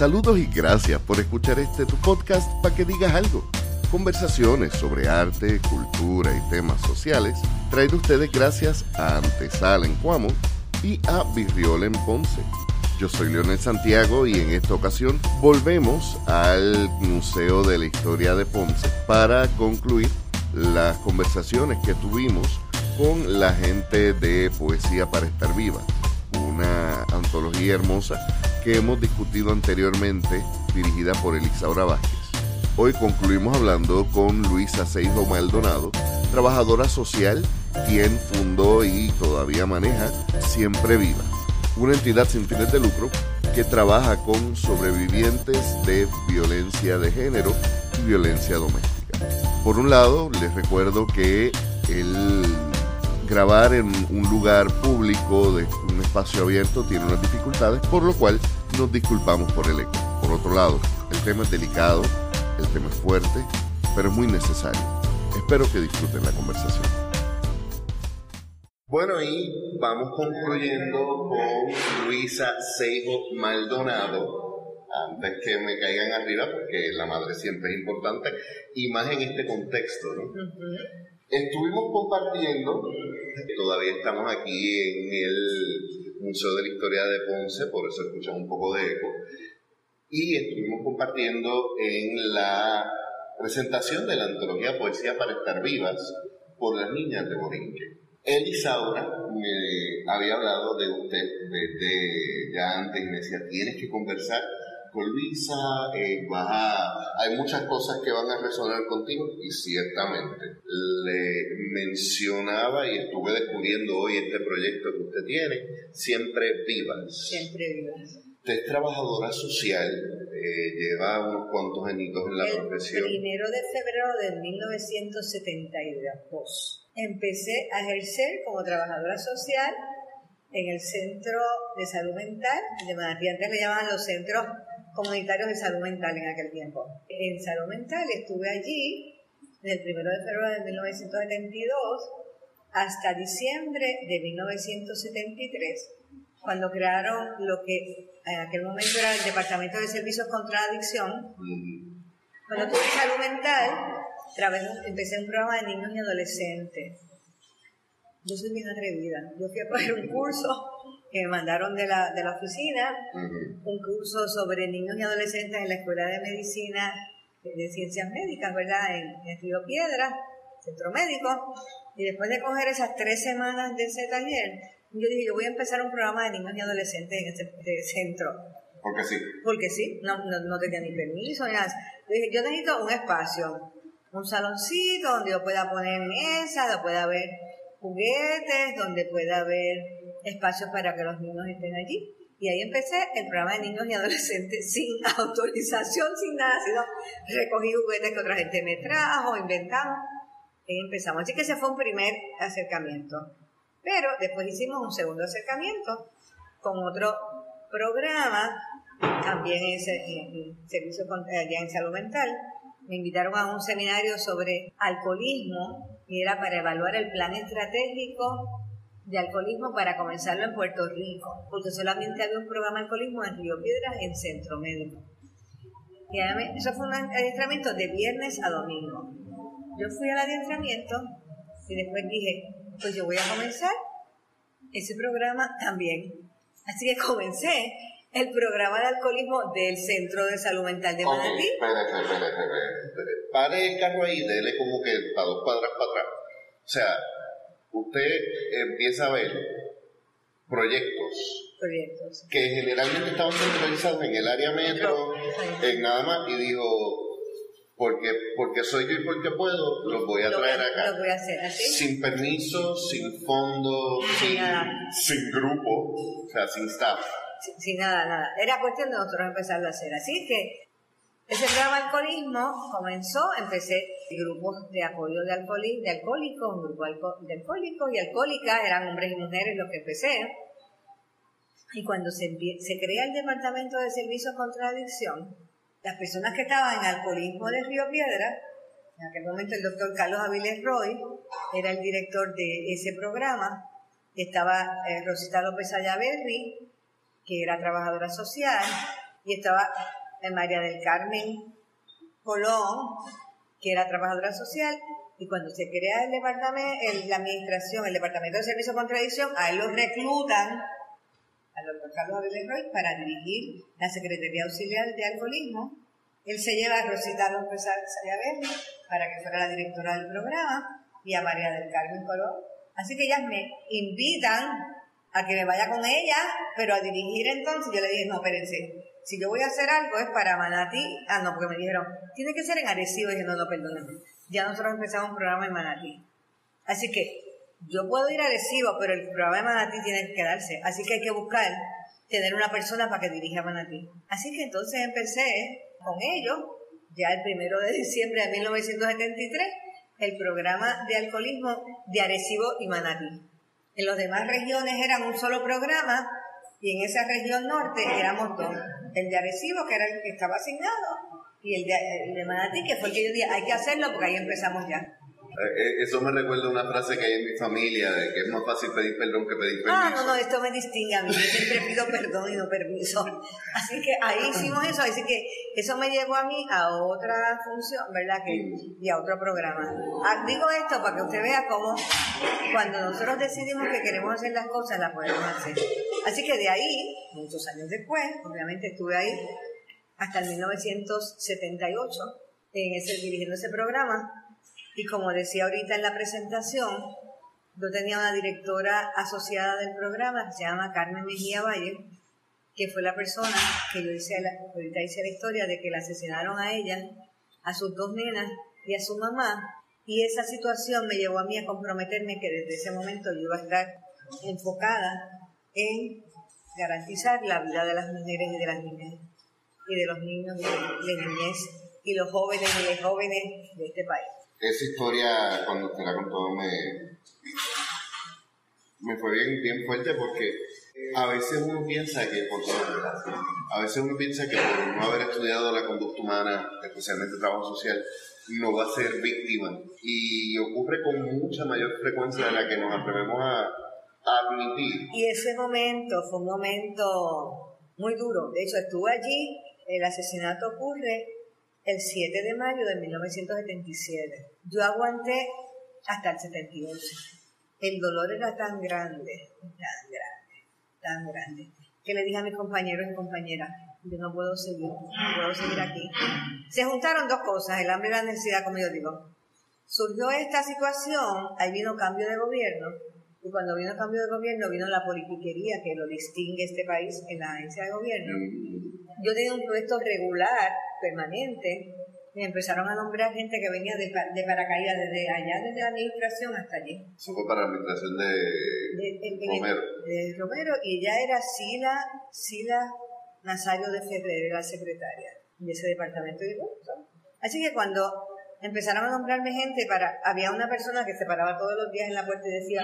Saludos y gracias por escuchar este tu podcast para que digas algo. Conversaciones sobre arte, cultura y temas sociales traído ustedes gracias a Antesala en Cuamo y a Virriola en Ponce. Yo soy Leonel Santiago y en esta ocasión volvemos al Museo de la Historia de Ponce para concluir las conversaciones que tuvimos con la gente de Poesía para Estar Viva, una antología hermosa que hemos discutido anteriormente, dirigida por Elisaura Vázquez. Hoy concluimos hablando con Luisa Seijo Maldonado, trabajadora social, quien fundó y todavía maneja Siempre Viva, una entidad sin fines de lucro que trabaja con sobrevivientes de violencia de género y violencia doméstica. Por un lado, les recuerdo que el grabar en un lugar público, de un espacio abierto, tiene unas dificultades, por lo cual nos disculpamos por el eco. Por otro lado, el tema es delicado, el tema es fuerte, pero es muy necesario. Espero que disfruten la conversación. Bueno, y vamos concluyendo con Luisa Seijo Maldonado, antes que me caigan arriba, porque la madre siempre es importante, y más en este contexto, ¿no? Estuvimos compartiendo, todavía estamos aquí en el Museo de la Historia de Ponce, por eso escuchan un poco de eco, y estuvimos compartiendo en la presentación de la antología Poesía para Estar Vivas por las niñas de Borinque. Elisaura me había hablado de usted desde ya antes y me decía, tienes que conversar con Luisa, eh, hay muchas cosas que van a resonar contigo y ciertamente le mencionaba y estuve descubriendo hoy este proyecto que usted tiene, Siempre Vivas. Siempre Vivas. Usted es trabajadora social, eh, lleva unos cuantos añitos en la El profesión. primero de febrero de 1972 empecé a ejercer como trabajadora social en el Centro de Salud Mental, de Manatí antes le llamaban los centros comunitarios de salud mental en aquel tiempo. En salud mental estuve allí del 1 de febrero de 1972 hasta diciembre de 1973, cuando crearon lo que en aquel momento era el Departamento de Servicios contra la Adicción. Cuando tuve salud mental, empecé un programa de niños y adolescentes. Yo soy bien atrevida. Yo fui a coger un curso que me mandaron de la, de la oficina, un curso sobre niños y adolescentes en la Escuela de Medicina de Ciencias Médicas, ¿verdad? En, en Río Piedra, Centro Médico. Y después de coger esas tres semanas de ese taller, yo dije, yo voy a empezar un programa de niños y adolescentes en este, centro. Porque sí. Porque sí, no, no, no tenía ni permiso ni nada. Yo dije, yo necesito un espacio, un saloncito donde yo pueda poner mesas, donde pueda haber juguetes, donde pueda haber espacios para que los niños estén allí. Y ahí empecé el programa de niños y adolescentes sin autorización, sin nada, sino recogí juguetes que otra gente me trajo, inventamos. Y empezamos. Así que ese fue un primer acercamiento. Pero después hicimos un segundo acercamiento con otro programa, también en, en servicio allá en salud mental. Me invitaron a un seminario sobre alcoholismo y era para evaluar el plan estratégico de alcoholismo para comenzarlo en Puerto Rico, porque solamente había un programa de alcoholismo en Río Piedras en Centro Médico. Y eso fue un adiestramiento de viernes a domingo. Yo fui al adiestramiento y después dije, pues yo voy a comenzar ese programa también. Así que comencé el programa de alcoholismo del Centro de Salud Mental de. Okay, espérate. Pare el carro ahí, dele como que para dos cuadras para atrás. O sea, usted empieza a ver proyectos, proyectos. que generalmente estaban centralizados en el área metro, en nada más, y dijo, porque, porque soy yo y porque puedo, los voy a traer acá. Lo voy a hacer así. Sin permiso, sin fondo, sin, sin grupo, o sea, sin staff. Sin, nada, nada. Era cuestión de nosotros empezarlo a hacer. Así que ese programa de alcoholismo comenzó, empecé grupos de apoyo de, de alcohólicos, un de alcohólicos y alcohólicas, eran hombres y mujeres los que empecé. Y cuando se, crea el Departamento de Servicios contra Adicción, las personas que estaban en alcoholismo de Río Piedra, en aquel momento el doctor Carlos Avilés Roy era el director de ese programa, estaba eh, Rosita López Ayaberri, que era trabajadora social, y estaba María del Carmen Colón, que era trabajadora social, y cuando se crea el departamento, la administración, el departamento de servicio contra adicción, a él lo reclutan, al doctor Carlos Aviles Roy, para dirigir la Secretaría Auxiliar de Alcoholismo. Él se lleva a Rosita López Verde para que fuera la directora del programa y a María del Carmen Colón. Así que ellas me invitan a que me vaya con ella, pero a dirigir entonces, yo le dije, no, espérense, si yo voy a hacer algo es para Manatí, ah, no, porque me dijeron, tiene que ser en Arecibo, dije, no, no, perdónenme, ya nosotros empezamos un programa en Manatí. Así que yo puedo ir a Arecibo, pero el programa de Manatí tiene que quedarse, así que hay que buscar tener una persona para que dirija Manatí. Así que entonces empecé con ellos, ya el primero de diciembre de 1973, el programa de alcoholismo de Arecibo y Manatí. En las demás regiones eran un solo programa y en esa región norte éramos dos. El de Arecibo, que era el que estaba asignado, y el de, el de Manatí, que fue el que yo dije, hay que hacerlo porque ahí empezamos ya. Eh, eh, eso me recuerda una frase que hay en mi familia, de que es más fácil pedir perdón que pedir permiso. Ah, no, no, esto me distingue a mí. Yo siempre pido perdón y no permiso. Así que ahí hicimos eso. Así que eso me llevó a mí a otra función, ¿verdad? Que, y a otro programa. Ah, digo esto para que usted vea cómo cuando nosotros decidimos que queremos hacer las cosas, las podemos hacer. Así que de ahí, muchos años después, obviamente estuve ahí hasta el 1978 en ese, dirigiendo ese programa y como decía ahorita en la presentación, yo tenía una directora asociada del programa que se llama Carmen Mejía Valle, que fue la persona que yo hice, ahorita hice la historia de que la asesinaron a ella, a sus dos nenas y a su mamá. Y esa situación me llevó a mí a comprometerme que desde ese momento yo iba a estar enfocada en garantizar la vida de las mujeres y de las niñas y de los niños y de las niñez y los jóvenes y las jóvenes de este país esa historia, cuando usted la contó, me, me fue bien, bien fuerte porque a veces uno piensa que por a veces uno piensa que por no haber estudiado la conducta humana, especialmente el trabajo social, no va a ser víctima. Y ocurre con mucha mayor frecuencia de la que nos atrevemos a, a admitir. Y ese momento fue un momento muy duro. De hecho, estuve allí, el asesinato ocurre el 7 de mayo de 1977. Yo aguanté hasta el 78. El dolor era tan grande, tan grande, tan grande, que le dije a mis compañeros y compañeras, yo no puedo seguir, no puedo seguir aquí. Se juntaron dos cosas, el hambre y la necesidad, como yo digo. Surgió esta situación, ahí vino cambio de gobierno, y cuando vino cambio de gobierno vino la politiquería que lo distingue este país en la agencia de gobierno. Yo tenía un puesto regular permanente, me empezaron a nombrar gente que venía de, de paracaídas desde allá, desde la administración hasta allí. Eso fue para la administración de, Romero. De Romero, y ella era Sila, Sila Nazario de Ferrer, la secretaria de ese departamento de Así que cuando empezaron a nombrarme gente para, había una persona que se paraba todos los días en la puerta y decía,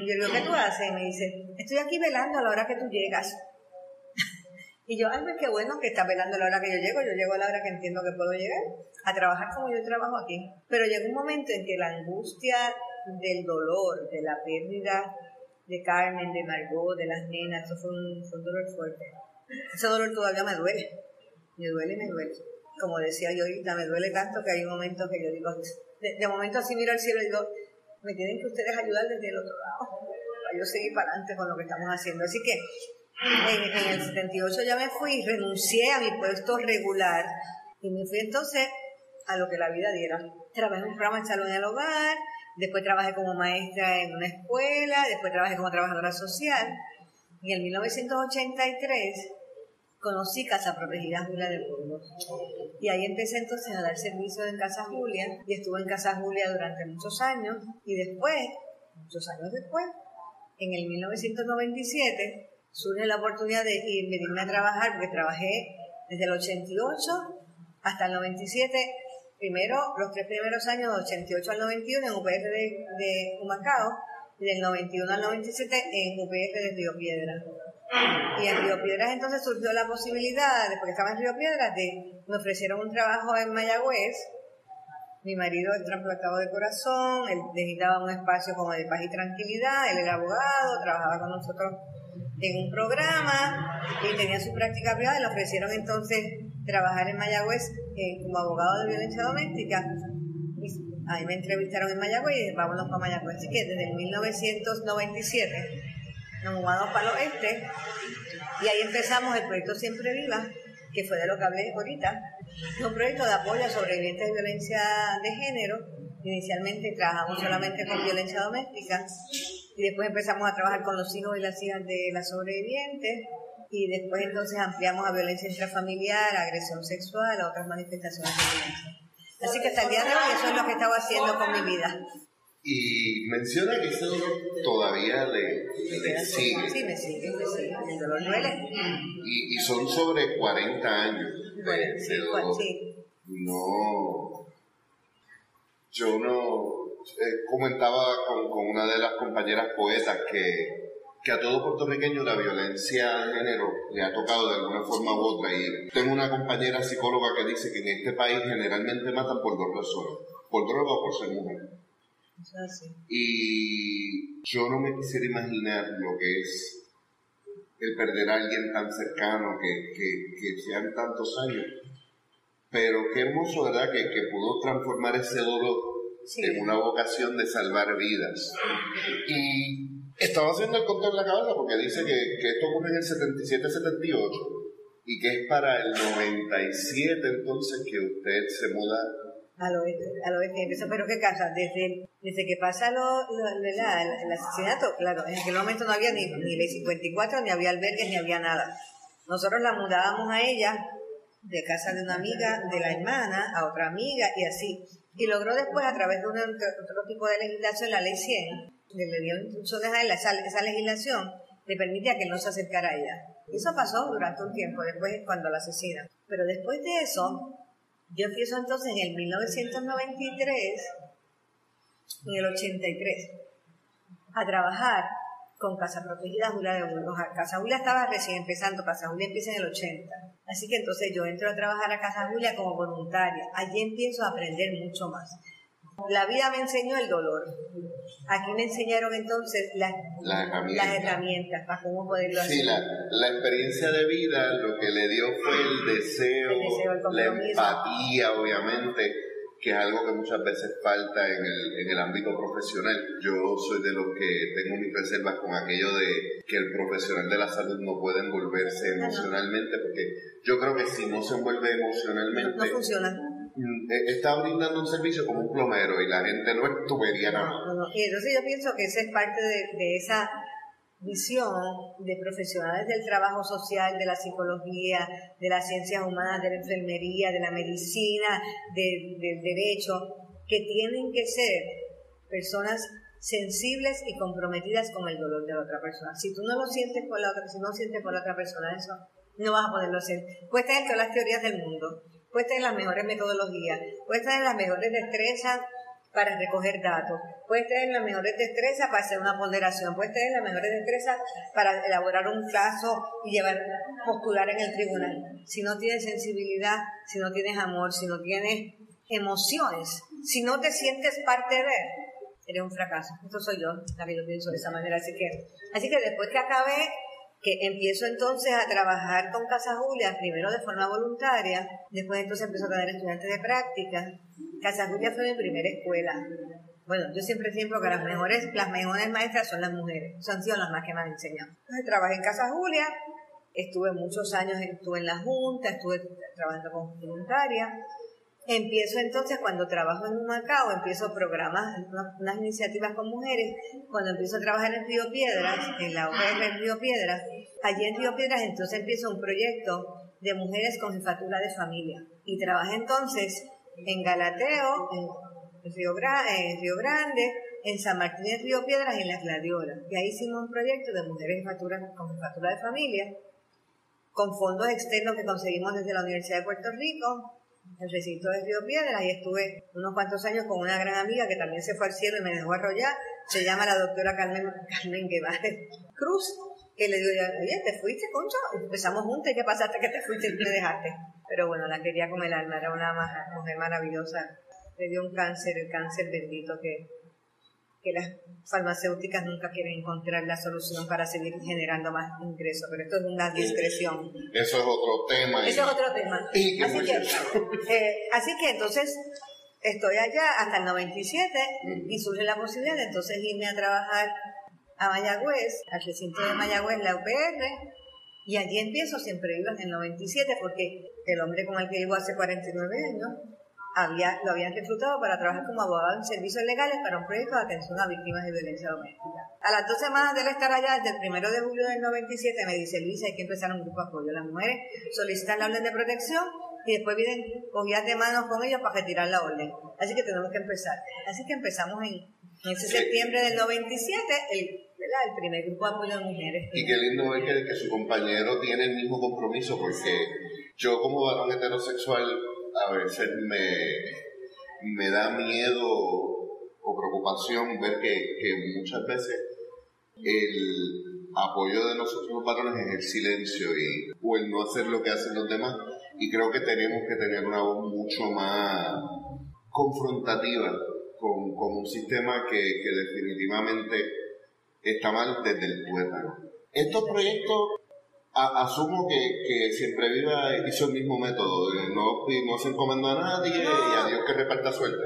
y yo digo, ¿qué tú haces? Y me dice, estoy aquí velando a la hora que tú llegas. Y yo, ay, pues qué bueno que está velando la hora que yo llego. Yo llego a la hora que entiendo que puedo llegar a trabajar como yo trabajo aquí. Pero llegó un momento en que la angustia del dolor, de la pérdida de Carmen, de Margot, de las nenas, eso fue un, dolor fuerte. Ese dolor todavía me duele. Me duele me duele. Como decía yo ahorita, me duele tanto que hay un momento que yo digo, de, momento así miro al cielo y digo, me tienen que ustedes ayudar desde el otro lado para yo seguir para adelante con lo que estamos haciendo. Así que en, el 78 ya me fui, renuncié a mi puesto regular y me fui entonces a lo que la vida diera. Trabajé en un programa de salud en el hogar, después trabajé como maestra en una escuela, después trabajé como trabajadora social. Y en 1983 conocí Casa Protegida Julia de Burgos. Y ahí empecé entonces a dar servicio en Casa Julia y estuve en Casa Julia durante muchos años. Y después, muchos años después, en el 1997, surge la oportunidad de ir, venirme a trabajar, porque trabajé desde el 88 hasta el 97, primero los tres primeros años, del 88 al 91 en UPR de, de Humacao, y del 91 al 97 en UPR de Río Piedra. Y en Río Piedras entonces surgió la posibilidad, después que estaba en Río Piedras, de me ofrecieron un trabajo en Mayagüez. Mi marido es trasplantado de corazón, él necesitaba un espacio como de paz y tranquilidad, él era abogado, trabajaba con nosotros en un programa y tenía su práctica privada le ofrecieron entonces trabajar en Mayagüez eh, como abogado de violencia doméstica. ahí me entrevistaron en Mayagüez y vámonos para Mayagüez. Así que desde 1997 nos mudamos para el oeste y ahí empezamos el proyecto Siempre Viva, que fue de lo que hablé ahorita. Es un proyecto de apoyo a sobrevivientes de violencia de género. Inicialmente trabajamos solamente con violencia doméstica y después empezamos a trabajar con los hijos y las hijas de las sobrevivientes y después entonces ampliamos a violencia intrafamiliar, agresión sexual, a otras manifestaciones de violencia. Así que hasta el día de hoy eso es lo que estaba haciendo con mi vida. Y menciona que ese dolor todavía le, sigue. Sí, me sigue, me sigue. El dolor duele. Y, y son sobre 40 años. Bueno, sí, No. Yo no eh, comentaba con, con, una de las compañeras poetas que, que a todo puertorriqueño la violencia de género le ha tocado de alguna forma u otra. Y tengo una compañera psicóloga que dice que en este país generalmente matan por dos razones, por droga o por ser mujer. Y yo no me quisiera imaginar lo que es el perder a alguien tan cercano que, que, que sean tantos años. Pero qué hermoso, ¿verdad? Que, que pudo transformar ese dolor en una vocación de salvar vidas. Y estaba haciendo el conteo en la cabeza porque dice que, que esto ocurre en el 77-78 y que es para el 97 entonces que usted se muda al oeste, al oeste. Pero ¿qué pasa? Desde, desde que pasa lo, el asesinato, claro, en aquel momento no había ni, ni ley 54, ni había albergues, ni había nada. Nosotros la mudábamos a ella de casa de una amiga, de la hermana, a otra amiga y así y logró después, a través de un, otro tipo de legislación, la ley 100, le dio instrucciones a él, esa, esa legislación le permitía que no se acercara a ella. Eso pasó durante un tiempo, después cuando la asesinan. Pero después de eso, yo empiezo entonces en el 1993, en el 83, a trabajar con Casa Protegida Julia de Burgos. Casa Julia estaba recién empezando, Casa Julia empieza en el 80. Así que entonces yo entro a trabajar a Casa Julia como voluntaria. Allí empiezo a aprender mucho más. La vida me enseñó el dolor. Aquí me enseñaron entonces las, herramientas. para cómo poderlo hacer. Sí, la, la, experiencia de vida lo que le dio fue el deseo, el deseo la empatía, obviamente, que es algo que muchas veces falta en el, en el ámbito profesional. Yo soy de los que tengo mis reservas con aquello de que el profesional de la salud no puede envolverse emocionalmente, porque yo creo que si no se envuelve emocionalmente... No, funciona. Mm, e, está brindando un servicio como un plomero y la gente no es tubería nada. y entonces yo pienso que esa es parte de, de esa visión de profesionales del trabajo social, de la psicología, de las ciencias humanas, de la enfermería, de la medicina, del derecho, que tienen que ser personas sensibles y comprometidas con el dolor de la otra persona. Si tú no lo sientes por la otra, si no sientes por la otra persona eso, no vas a poderlo hacer. Puedes tener todas las teorías del mundo, puedes tener las mejores metodologías, puedes tener las mejores destrezas para recoger datos, puedes tener las mejores destrezas para hacer una ponderación, puedes tener las mejores destrezas para elaborar un caso y llevar, postular en el tribunal. Si no tienes sensibilidad, si no tienes amor, si no tienes emociones, si no te sientes parte de, eres un fracaso. Esto soy yo, la yo pienso de esa manera. Así que, así que después que acabé, que empiezo entonces a trabajar con Casa Julia, primero de forma voluntaria, después entonces empiezo a tener estudiantes de práctica, Casa Julia fue mi primera escuela. Bueno, yo siempre siento que las mejores, las mejores maestras son las mujeres, son sido las más que me han enseñado. Entonces trabajé en Casa Julia, estuve muchos años, estuve en la Junta, estuve trabajando como voluntaria. Empiezo entonces, cuando trabajo en un Macao, empiezo programas, unas, iniciativas con mujeres. Cuando empiezo a trabajar en Río Piedras, en la OPR en Río Piedras, allí en Río Piedras entonces empiezo un proyecto de mujeres con jefatura de familia. Y trabajé entonces en Galateo, en Río, Grande, en San Martín de Río Piedras en Las Gladiolas. Y ahí hicimos un proyecto de mujeres con jefatura de familia, con fondos externos que conseguimos desde la Universidad de Puerto Rico, el recinto de Río Piedras, y estuve unos cuantos años con una gran amiga que también se fue al cielo y me dejó arrollar, se llama la doctora Carmen, Carmen Guevara Cruz, que le digo, oye, ¿te fuiste, concho? Empezamos juntos, ¿y qué pasaste que te fuiste y me dejaste? Pero bueno, la quería con el alma, era una mujer maravillosa. Le dio un cáncer, el cáncer bendito que, que las farmacéuticas nunca quieren encontrar la solución para seguir generando más ingresos, pero esto es una discreción. Eso es otro tema. Eso es otro tema. así, que, eh, así que entonces estoy allá hasta el 97 y surge la posibilidad de entonces irme a trabajar a Mayagüez, al recinto de Mayagüez, la UPR, y allí empiezo, siempre iba en el 97, porque el hombre con el que vivo hace 49 años había, lo habían reclutado para trabajar como abogado en servicios legales para un proyecto de atención a víctimas de violencia doméstica. A las dos semanas de él estar allá, desde el primero de julio del 97, me dice Luis, hay que empezar un grupo de apoyo. Las mujeres solicitan la orden de protección y después vienen cogidas de manos con ellos para retirar la orden. Así que tenemos que empezar. Así que empezamos en, ese septiembre del 97, el, el primer grupo de apoyo de mujeres. Y qué lindo ver que, que su compañero tiene el mismo compromiso, porque yo como varón heterosexual a veces me, me da miedo o preocupación ver que, que muchas veces el apoyo de nosotros los varones es el silencio y, o el no hacer lo que hacen los demás. Y creo que tenemos que tener una voz mucho más confrontativa con, con un sistema que, que, definitivamente está mal desde el tuétano. Estos proyectos asumo que, que, siempre viva hizo el mismo método, no, no se encomendó a nadie y a Dios que reparta suerte.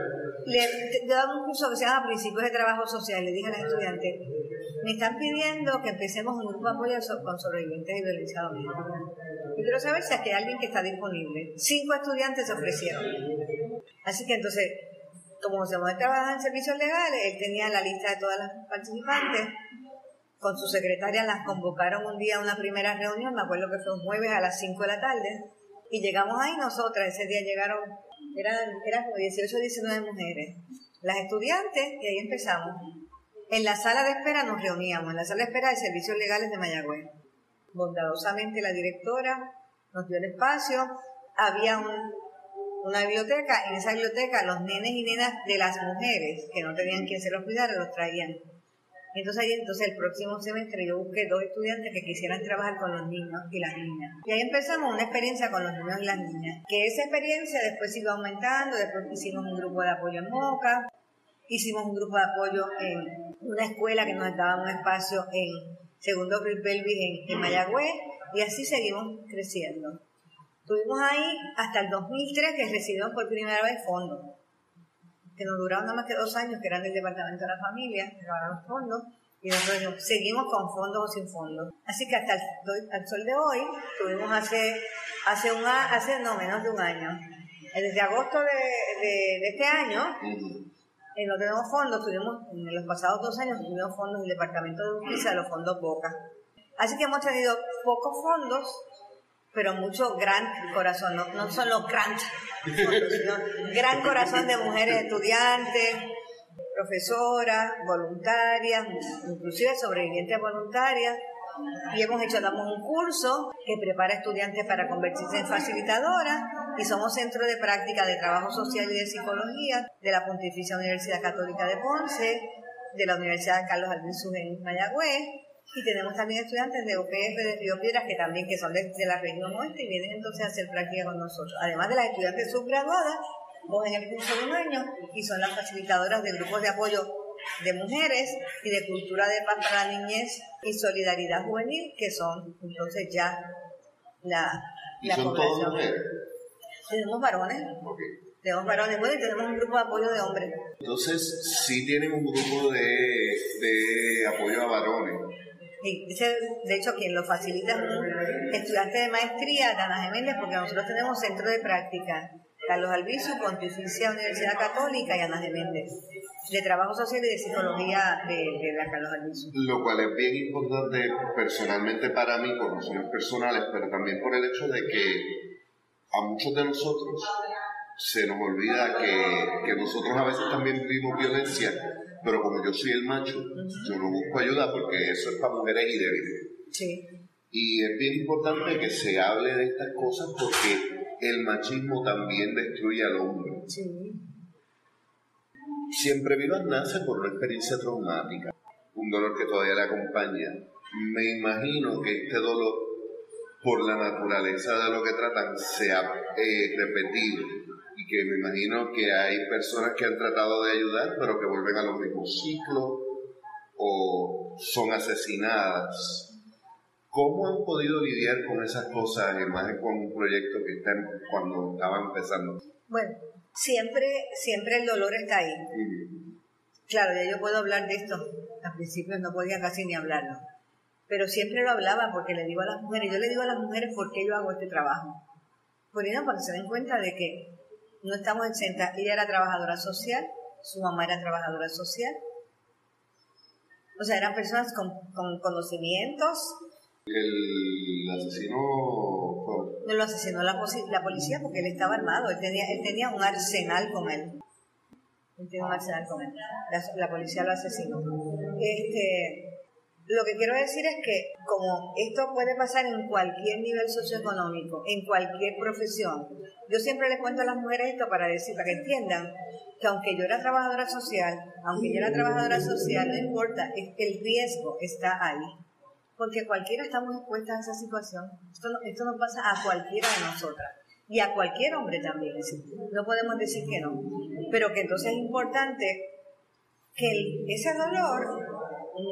Le, daba un curso que se llama Principios de Trabajo Social, le dije a los estudiantes, me están pidiendo que empecemos un grupo de apoyo con sobrevivientes de violencia doméstica. Y quiero saber si hay alguien que está disponible. Cinco estudiantes se ofrecieron. Así que entonces, como se trabajar en servicios legales, él tenía la lista de todas las participantes con su secretaria las convocaron un día a una primera reunión, me acuerdo que fue un jueves a las 5 de la tarde, y llegamos ahí nosotras, ese día llegaron, eran, eran como 18 o 19 mujeres, las estudiantes, y ahí empezamos. En la sala de espera nos reuníamos, en la sala de espera de servicios legales de Mayagüez. Bondadosamente la directora nos dio el espacio, había una biblioteca, en esa biblioteca los nenes y nenas de las mujeres que no tenían quien se los cuidara los traían entonces ahí entonces el próximo semestre yo busqué dos estudiantes que quisieran trabajar con los niños y las niñas. Y ahí empezamos una experiencia con los niños y las niñas. Que esa experiencia después iba aumentando, después hicimos un grupo de apoyo en Moca, hicimos un grupo de apoyo en una escuela que nos daba un espacio en Segundo Belvis en, en Mayagüez y así seguimos creciendo. Estuvimos ahí hasta el 2003 que recibimos por primera vez fondos que nos duraron nada más que dos años, que eran del Departamento de la Familia, que los fondos, y nosotros seguimos con fondos o sin fondos. Así que hasta el, sol de hoy, tuvimos hace, hace, un, hace no menos de un año, desde agosto de, de, este año, eh, no tenemos fondos, tuvimos, en los pasados dos años tuvimos fondos del Departamento de Justicia, los fondos Boca. Así que hemos tenido pocos fondos, pero mucho gran corazón, no, no son los grandes sino gran corazón de mujeres estudiantes, profesoras, voluntarias, inclusive sobrevivientes voluntarias. Y hemos hecho, damos un curso que prepara estudiantes para convertirse en facilitadoras y somos centro de práctica de trabajo social y de psicología de la Pontificia Universidad Católica de Ponce, de la Universidad Carlos Albizu en Mayagüez y tenemos también estudiantes de UPF de Río Piedras que también que son de, la región oeste y vienen entonces a hacer práctica con nosotros. Además de las estudiantes subgraduadas, en el curso de un año y son las facilitadoras de grupos de apoyo de mujeres y de cultura de paz para la niñez y solidaridad juvenil, que son entonces ya la, la población. Tenemos varones. Tenemos varones, bueno, y tenemos un grupo de apoyo de hombres. Entonces, sí tienen un grupo de, de apoyo a varones de hecho, quien lo facilita es un estudiante de maestría, Dana Geméndez, porque nosotros tenemos centro de práctica. Carlos Albizu, Pontificia Universidad Católica y Ana Geméndez, de Trabajo Social y de Psicología de, de la Carlos Albizu. Lo cual es bien importante personalmente para mí, por razones personales, pero también por el hecho de que a muchos de nosotros se nos olvida que, que nosotros a veces también vivimos violencia pero como yo soy el macho, yo no busco ayuda porque eso es para mujeres y débiles. Sí. Y es bien importante que se hable de estas cosas porque el machismo también destruye al hombre. Sí. Siempre Vivas nace por una experiencia traumática, un dolor que todavía le acompaña. Me imagino que este dolor, por la naturaleza de lo que tratan, sea eh, repetido que me imagino que hay personas que han tratado de ayudar, pero que vuelven a los mismos ciclos o son asesinadas. ¿Cómo han podido lidiar con esas cosas, más con un proyecto que está cuando estaban empezando? Bueno, siempre, siempre el dolor está ahí. Claro, ya yo puedo hablar de esto. Al principio no podía casi ni hablarlo. Pero siempre lo hablaba porque le digo a las mujeres, yo le digo a las mujeres por qué yo hago este trabajo. Por eso, para que se den cuenta de que no estamos exentas. Ella era trabajadora social, su mamá era trabajadora social. O sea, eran personas con, conocimientos. ¿El asesino No lo asesinó la, la, policía porque él estaba armado, él tenía, él tenía un arsenal con él. Él tenía un arsenal con él. La, la policía lo asesinó. Este, lo que quiero decir es que como esto puede pasar en cualquier nivel socioeconómico, en cualquier profesión, yo siempre les cuento a las mujeres esto para decir, para que entiendan que aunque yo era trabajadora social, aunque yo era trabajadora social, no importa, es que el riesgo está ahí. Porque cualquiera estamos expuestas a esa situación. Esto, esto nos pasa a cualquiera de nosotras y a cualquier hombre también. No podemos decir que no. Pero que entonces es importante que ese dolor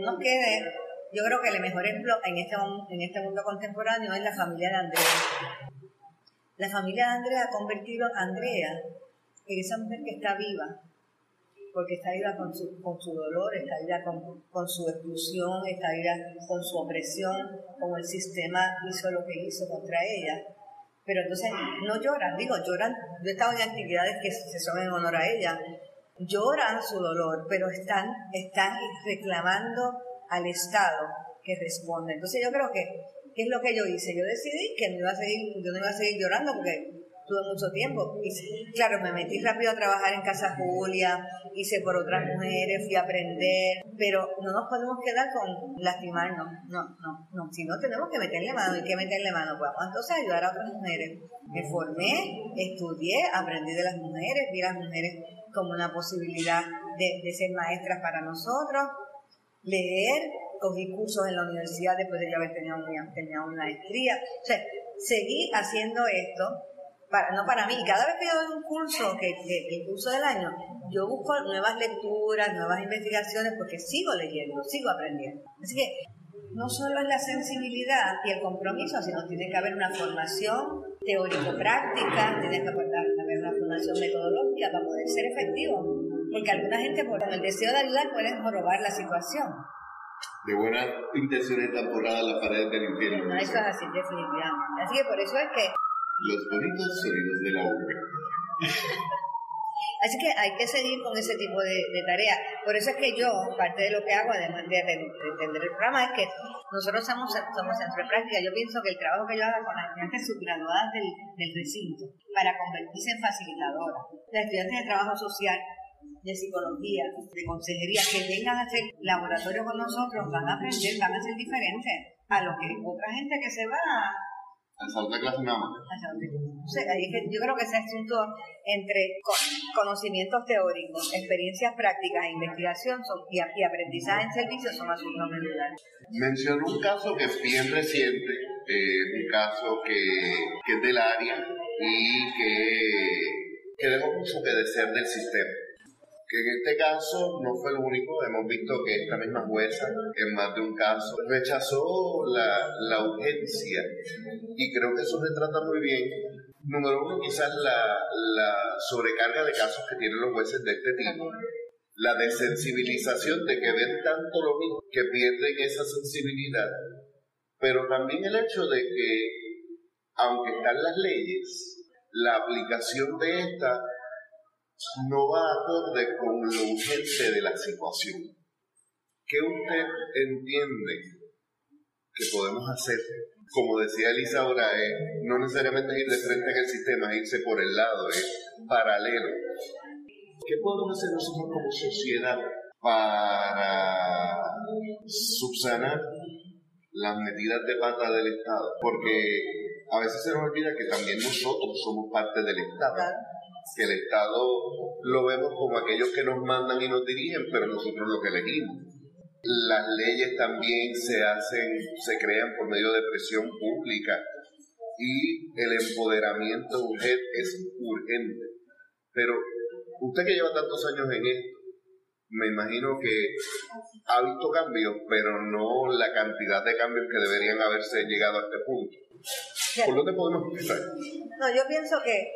no quede yo creo que el mejor ejemplo en este, en este mundo contemporáneo es la familia de Andrea. La familia de Andrea ha convertido a Andrea en esa mujer que está viva, porque está viva con su, con su dolor, está viva con, con su exclusión, está viva con su opresión, como el sistema hizo lo que hizo contra ella. Pero entonces no lloran, digo, lloran, yo he estado en actividades que se son en honor a ella, lloran su dolor, pero están, están reclamando al Estado que responda. Entonces yo creo que, ¿qué es lo que yo hice? Yo decidí que no iba a seguir, yo no iba a seguir llorando porque tuve mucho tiempo. Y claro, me metí rápido a trabajar en Casa Julia, hice por otras mujeres, fui a aprender, pero no nos podemos quedar con lastimarnos, no, no, no, si no tenemos que meterle mano, ¿y qué meterle mano? Pues entonces ayudar a otras mujeres. Me formé, estudié, aprendí de las mujeres, vi a las mujeres como una posibilidad de ser maestras para nosotros, leer, cogí cursos en la universidad después de ya haber tenido una, una maestría. O sea, seguí haciendo esto, no para mí. Cada vez que yo doy un curso, que, el curso del año, yo busco nuevas lecturas, nuevas investigaciones, porque sigo leyendo, sigo aprendiendo. Así que no solo es la sensibilidad y el compromiso, sino tiene que haber una formación teórico-práctica, tiene que haber una formación metodológica para poder ser efectivo porque alguna gente por el deseo de ayudar pueden jorobar la situación. De buenas intenciones están forradas las paredes del infierno. No, eso es así, definitivamente. Así que por eso es que... Los bonitos sonidos de la urbe. Así que hay que seguir con ese tipo de, de tareas. Por eso es que yo, parte de lo que hago, además de, entender el programa, es que nosotros somos, somos centro de práctica. Yo pienso que el trabajo que yo hago con las estudiantes subgraduadas del, del recinto, para convertirse en facilitadoras, las estudiantes de trabajo social, de psicología, de consejería, que vengan a hacer laboratorio con nosotros, van a aprender, van a ser diferentes a lo que otra gente que se va a salón de clase nada más. yo creo que ese asunto entre conocimientos teóricos, experiencias prácticas e investigación y, aprendizaje en servicio son asuntos medulares. Mencionó un caso que es bien reciente, eh, un caso que, que es del área y que, que dejó mucho que desear del sistema que en este caso no fue el único, hemos visto que esta misma jueza en más de un caso rechazó la, la urgencia. Y creo que eso retrata muy bien, número uno quizás la, la sobrecarga de casos que tienen los jueces de este tipo, la desensibilización de que ven tanto lo mismo que pierden esa sensibilidad, pero también el hecho de que aunque están las leyes, la aplicación de esta no va acorde con lo urgente de la situación. ¿Qué usted entiende que podemos hacer? Como decía Elisa ahora, no necesariamente ir de frente en el sistema, es irse por el lado, es paralelo. ¿Qué podemos hacer nosotros como sociedad para subsanar las medidas de pata del Estado? Porque a veces se nos olvida que también nosotros somos parte del Estado que el Estado lo vemos como aquellos que nos mandan y nos dirigen, pero nosotros lo que elegimos. Las leyes también se hacen, se crean por medio de presión pública y el empoderamiento es urgente. Pero usted que lleva tantos años en esto, me imagino que ha visto cambios, pero no la cantidad de cambios que deberían haberse llegado a este punto. ¿Por dónde podemos empezar? No, yo pienso que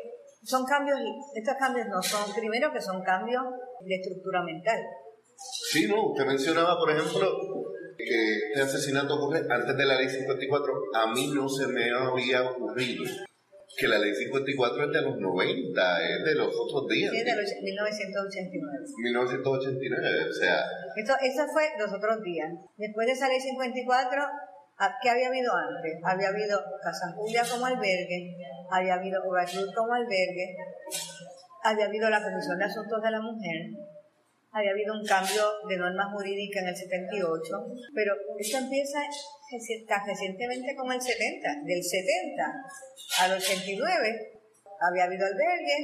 son cambios, estos cambios no son, primero que son cambios de estructura mental. Sí, no, usted mencionaba, por ejemplo, que este asesinato ocurre antes de la ley 54. A mí no se me había ocurrido que la ley 54 es de los 90, es de los otros días. Sí, de los 1989. 1989, o sea... Esto, eso fue los otros días. Después de esa ley 54, ¿qué había habido antes? Había habido Casa Julia como albergue, había habido Hogar como albergue, había habido la Comisión de Asuntos de la Mujer, había habido un cambio de norma jurídica en el 78, pero esto empieza recientemente como el 70, del 70 al 89 había habido albergue,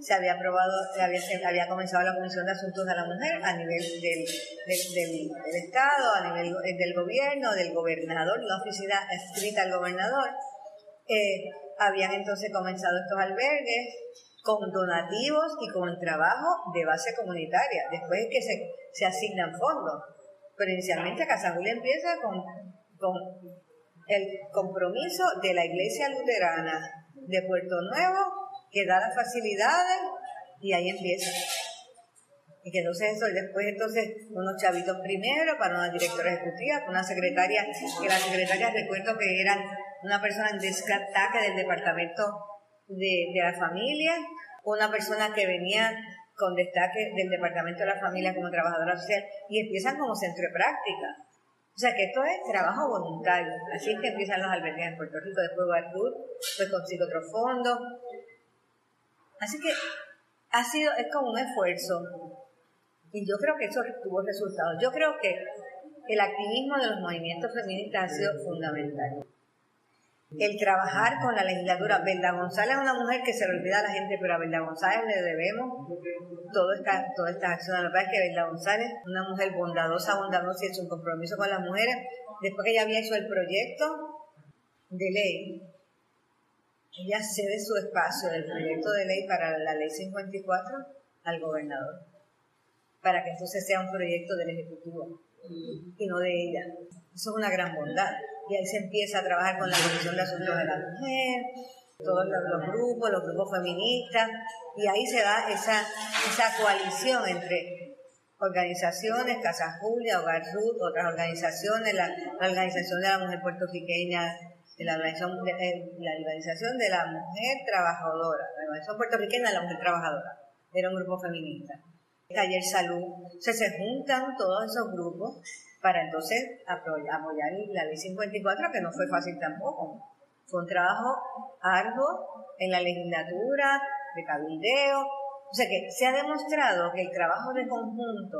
se había aprobado, había, había comenzado la Comisión de Asuntos de la Mujer a nivel del, del, Estado, a nivel del gobierno, del gobernador, la oficina escrita al gobernador. Eh, habían entonces comenzado estos albergues, con donativos y con trabajo de base comunitaria. Después es que se, se asignan fondos. Pero inicialmente Casa Julia empieza con, con el compromiso de la Iglesia Luterana de Puerto Nuevo, que da las facilidades, y ahí empieza. Y que entonces después entonces unos chavitos primero para una directora ejecutiva, una secretaria, que la secretaria recuerdo que eran una persona en destaque del departamento de, de la familia, una persona que venía con destaque del Departamento de la Familia como trabajadora social y empiezan como centro de práctica. O sea que esto es trabajo voluntario. Así es que empiezan los albergues en Puerto Rico, después Bartud, pues consigo otro fondo. Así que ha sido, es como un esfuerzo. Y yo creo que eso tuvo resultados. Yo creo que el activismo de los movimientos feministas ha sido fundamental el trabajar con la legislatura. Belda González es una mujer que se le olvida a la gente, pero a Belda González le debemos todo esta, todas estas acciones. La verdad es que Belda González, una mujer bondadosa, bondadosa hecho un compromiso con las mujeres, después que ella había hecho el proyecto de ley, ella cede su espacio del proyecto de ley para la ley 54 al gobernador, para que entonces sea un proyecto del Ejecutivo y no de ella. Eso es una gran bondad y ahí se empieza a trabajar con la Comisión de Asuntos de la Mujer, todos los, grupos, los grupos feministas, y ahí se da esa, esa coalición entre organizaciones, Casa Julia, Hogar Ruth, otras organizaciones, la, Organización de la Mujer Puertorriqueña, la organización, de, eh, la organización de la Mujer Trabajadora, la Organización Puertorriqueña de la Mujer Trabajadora, era un grupo feminista. Taller Salud, se juntan todos esos grupos para entonces apoyar la ley 54, que no fue fácil tampoco. Fue un trabajo arduo en la legislatura, de cabildeo. O sea que se ha demostrado que el trabajo de conjunto,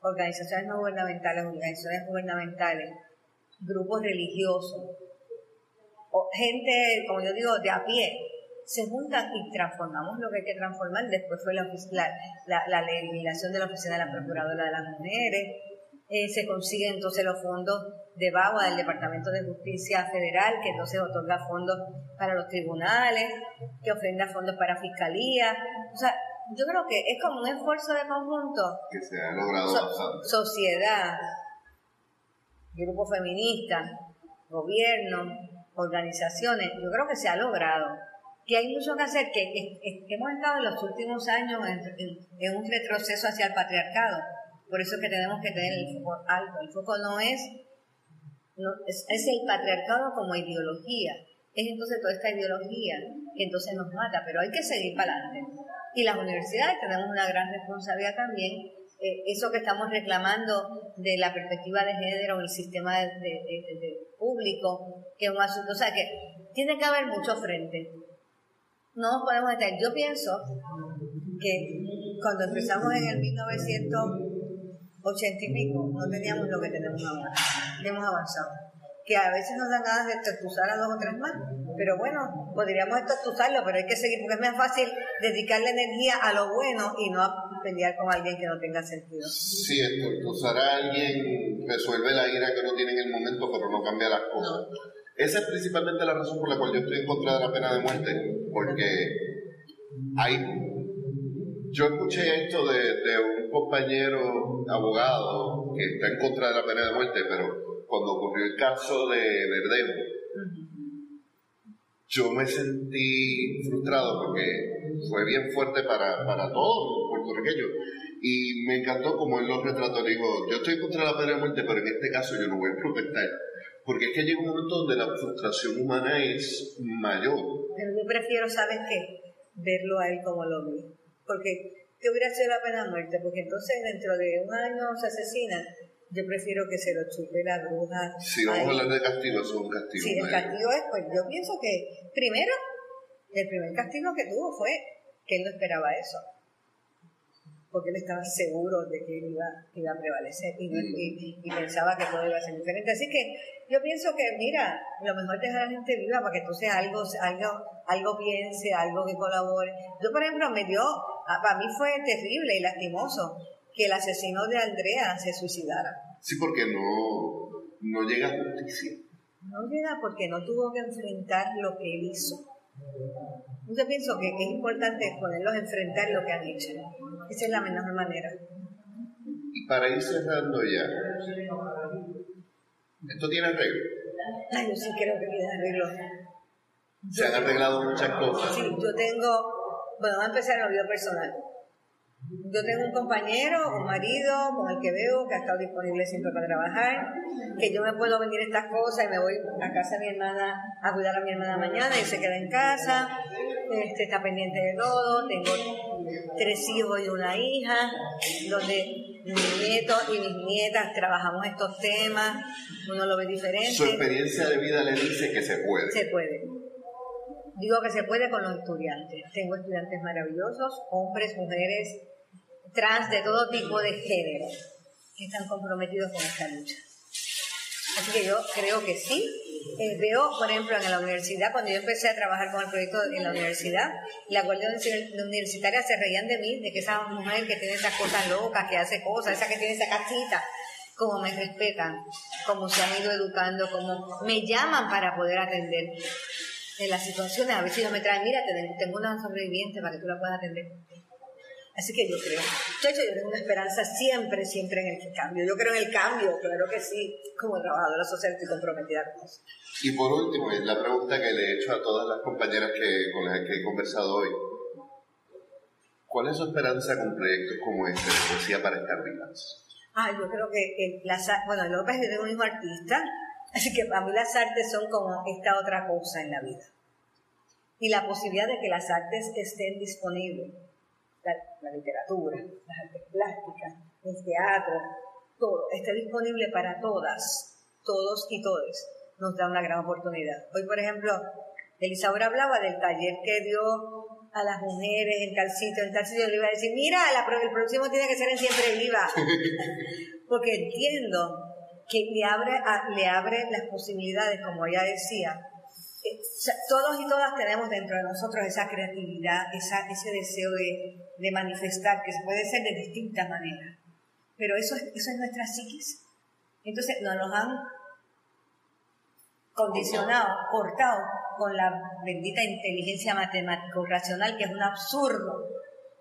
organizaciones no gubernamentales, organizaciones gubernamentales, grupos religiosos, o gente, como yo digo, de a pie, se juntan y transformamos lo que hay que transformar. Después fue la, la, la, legislación de la Oficina de la Procuradora de las Mujeres, eh, se consiguen entonces los fondos de BAGUA del Departamento de Justicia Federal, que entonces otorga fondos para los tribunales, que ofrenda fondos para fiscalía. O sea, yo creo que es como un esfuerzo de conjunto. Que se ha logrado Sociedad, grupo feminista, gobierno, organizaciones, yo creo que se ha logrado. Que hay mucho que hacer, que, hemos estado en los últimos años en un retroceso hacia el patriarcado por eso es que tenemos que tener el foco alto. El foco no es, no, es, el patriarcado como ideología. Es entonces toda esta ideología que entonces nos mata, pero hay que seguir para adelante. Y las universidades tenemos una gran responsabilidad también. Eh, eso que estamos reclamando de la perspectiva de género en el sistema de, público, que es un asunto, o sea, que tiene que haber mucho frente. No nos podemos estar. Yo pienso que cuando empezamos en el 1900 ochenta y pico, no teníamos lo que tenemos ahora. hemos avanzado. Que a veces nos dan ganas de tostuzar a dos o tres más, pero bueno, podríamos tostuzarlo, pero hay que seguir, porque es más fácil dedicarle energía a lo bueno y no a pelear con alguien que no tenga sentido. Sí, tostuzar a alguien resuelve la ira que uno tiene en el momento, pero no cambia las cosas. Esa es principalmente la razón por la cual yo estoy en contra de la pena de muerte, porque hay Yo escuché esto de, un compañero abogado que está en contra de la pena de muerte, pero cuando ocurrió el caso de Verdejo, yo me sentí frustrado porque fue bien fuerte para, para todos los puertorriqueños. Y me encantó como él lo retrató. Dijo, yo estoy contra la pena de muerte, pero en este caso yo no voy a protestar. Porque es que llega un momento donde la frustración humana es mayor. Pero yo prefiero, ¿sabes qué? Verlo a él como lo vi. Porque ¿qué hubiera sido la pena de muerte? Porque entonces dentro de un año se asesina yo prefiero que se lo chupe la bruja. Si vamos a hablar de castigo, es un castigo. Sí, el castigo es, pues yo pienso que, primero, el primer castigo que tuvo fue que él no esperaba eso. Porque él estaba seguro de que él iba, iba a prevalecer y, y, pensaba que todo iba a ser diferente. Así que yo pienso que, mira, lo mejor es dejar a la gente viva para que entonces algo, algo, algo piense, algo que colabore. Yo, por ejemplo, me dio, para mí fue terrible y lastimoso que el asesino de Andrea se suicidara. Sí, porque no, no llega a justicia. No llega porque no tuvo que enfrentar lo que él hizo. Yo pienso que es importante ponerlos a enfrentar lo que han hecho. Esa es la mejor manera. Y para ir cerrando ya, ¿esto tiene arreglo? Ay, yo sí creo que tiene arreglo. Se han arreglado muchas cosas. Sí, yo tengo, bueno, vamos a empezar en lo vida personal. Yo tengo un compañero, un marido con el que veo que ha estado disponible siempre para trabajar, que yo me puedo venir estas cosas y me voy a casa de mi hermana a cuidar a mi hermana mañana y se queda en casa, este, está pendiente de todo, tengo tres hijos y una hija, donde mis nietos y mis nietas trabajamos estos temas, uno lo ve diferente. Su experiencia de vida le dice que se puede. Se puede. Digo que se puede con los estudiantes. Tengo estudiantes maravillosos, hombres, mujeres, trans de todo tipo de género que están comprometidos con esta lucha. Así que yo creo que sí. Eh, veo, por ejemplo, en la universidad, cuando yo empecé a trabajar con el proyecto en la universidad, la guardia universitaria se reían de mí, de que esa mujer que tiene esas cosas locas, que hace cosas, esa que tiene esa casita, como me respetan, como se han ido educando, como me llaman para poder atender en las situaciones. A veces ellos me traen, mira, tengo una sobreviviente para que tú la puedas atender. Así que yo creo, yo, yo tengo una esperanza siempre, siempre en el cambio. Yo creo en el cambio, claro que sí, como trabajadora social estoy comprometida con eso. Y por último, la pregunta que le he hecho a todas las compañeras que, con las que he conversado hoy. ¿Cuál es su esperanza con proyectos como este de poesía para estar vivas? Ah, yo creo que el, las, bueno, López es un hijo artista, así que para mí las artes son como esta otra cosa en la vida. Y la posibilidad de que las artes estén disponibles la, literatura, las artes plásticas, el teatro, todo, esté disponible para todas, todos y todes, nos da una gran oportunidad. Hoy, por ejemplo, Elisaura hablaba del taller que dio a las mujeres en tal sitio, en tal sitio, le iba a decir, mira, el próximo tiene que ser en Siempre Viva, porque entiendo que le abre, le abre las posibilidades, como ella decía, todos y todas tenemos dentro de nosotros esa creatividad, esa, ese deseo de, manifestar, que se puede ser de distintas maneras. Pero eso es, eso es nuestra psiquis. Entonces nos los han condicionado, cortado con la bendita inteligencia matemático-racional, que es un absurdo,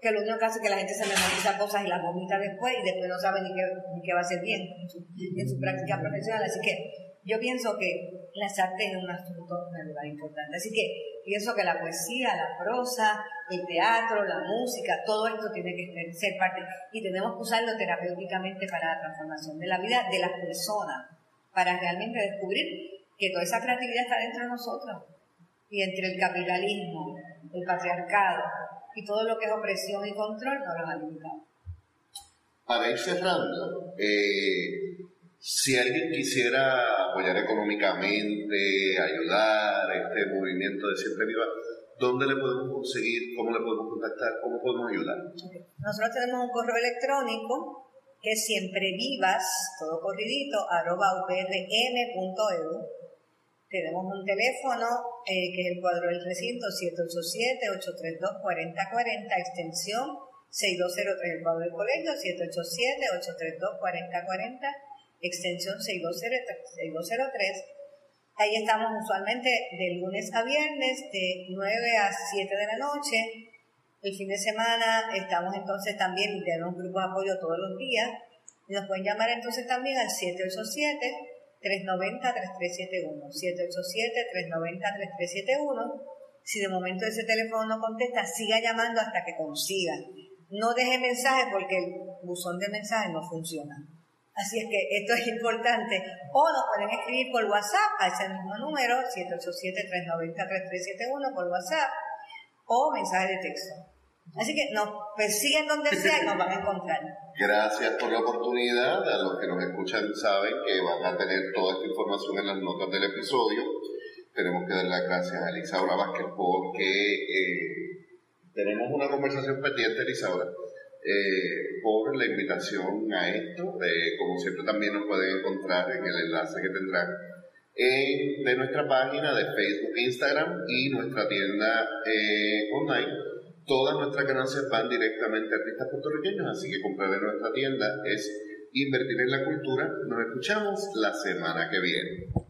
que lo único que hace es que la gente se memoriza cosas y las vomita después y después no sabe ni qué, ni qué va a hacer bien en su, práctica profesional. Así que yo pienso que las artes es un asunto de lugar importante. Así que pienso que la poesía, la prosa, el teatro, la música, todo esto tiene que ser parte y tenemos que usarlo terapéuticamente para la transformación de la vida de las personas, para realmente descubrir que toda esa creatividad está dentro de nosotros y entre el capitalismo, el patriarcado y todo lo que es opresión y control no los ha limitado. Para ir cerrando, eh, si alguien quisiera apoyar económicamente, ayudar a este movimiento de Siempre Viva, ¿dónde le podemos conseguir? ¿Cómo le podemos contactar? ¿Cómo podemos ayudar? Nosotros tenemos un correo electrónico que es siemprevivas, todo corridito, arroba uprm.edu. Tenemos un teléfono eh, que es el cuadro del recinto 787-832-4040, extensión 6203, el cuadro del colegio 787-832-4040 extensión 6203. Ahí estamos usualmente de lunes a viernes, de 9 a 7 de la noche, El fin de semana estamos entonces también, tenemos un grupo de apoyo todos los días. Nos pueden llamar entonces también al 787-390-3371. 787-390-3371. Si de momento ese teléfono no contesta, siga llamando hasta que consiga. No deje mensaje porque el buzón de mensajes no funciona. Así es que esto es importante. O nos pueden escribir por WhatsApp a ese mismo número, 787-390-3371 por WhatsApp, o mensaje de texto. Así que nos persiguen donde sea y nos van a encontrar. Gracias por la oportunidad. A los que nos escuchan saben que van a tener toda esta información en las notas del episodio. Tenemos que dar las gracias a Elisaura Vázquez porque eh, tenemos una conversación pendiente, Elisaura eh, por la invitación a esto. Eh, como siempre también nos pueden encontrar en el enlace que tendrán en, de nuestra página de Facebook Instagram y nuestra tienda eh, online. Todas nuestras ganancias van directamente a artistas puertorriqueños, así que comprar en nuestra tienda es invertir en la cultura. Nos escuchamos la semana que viene.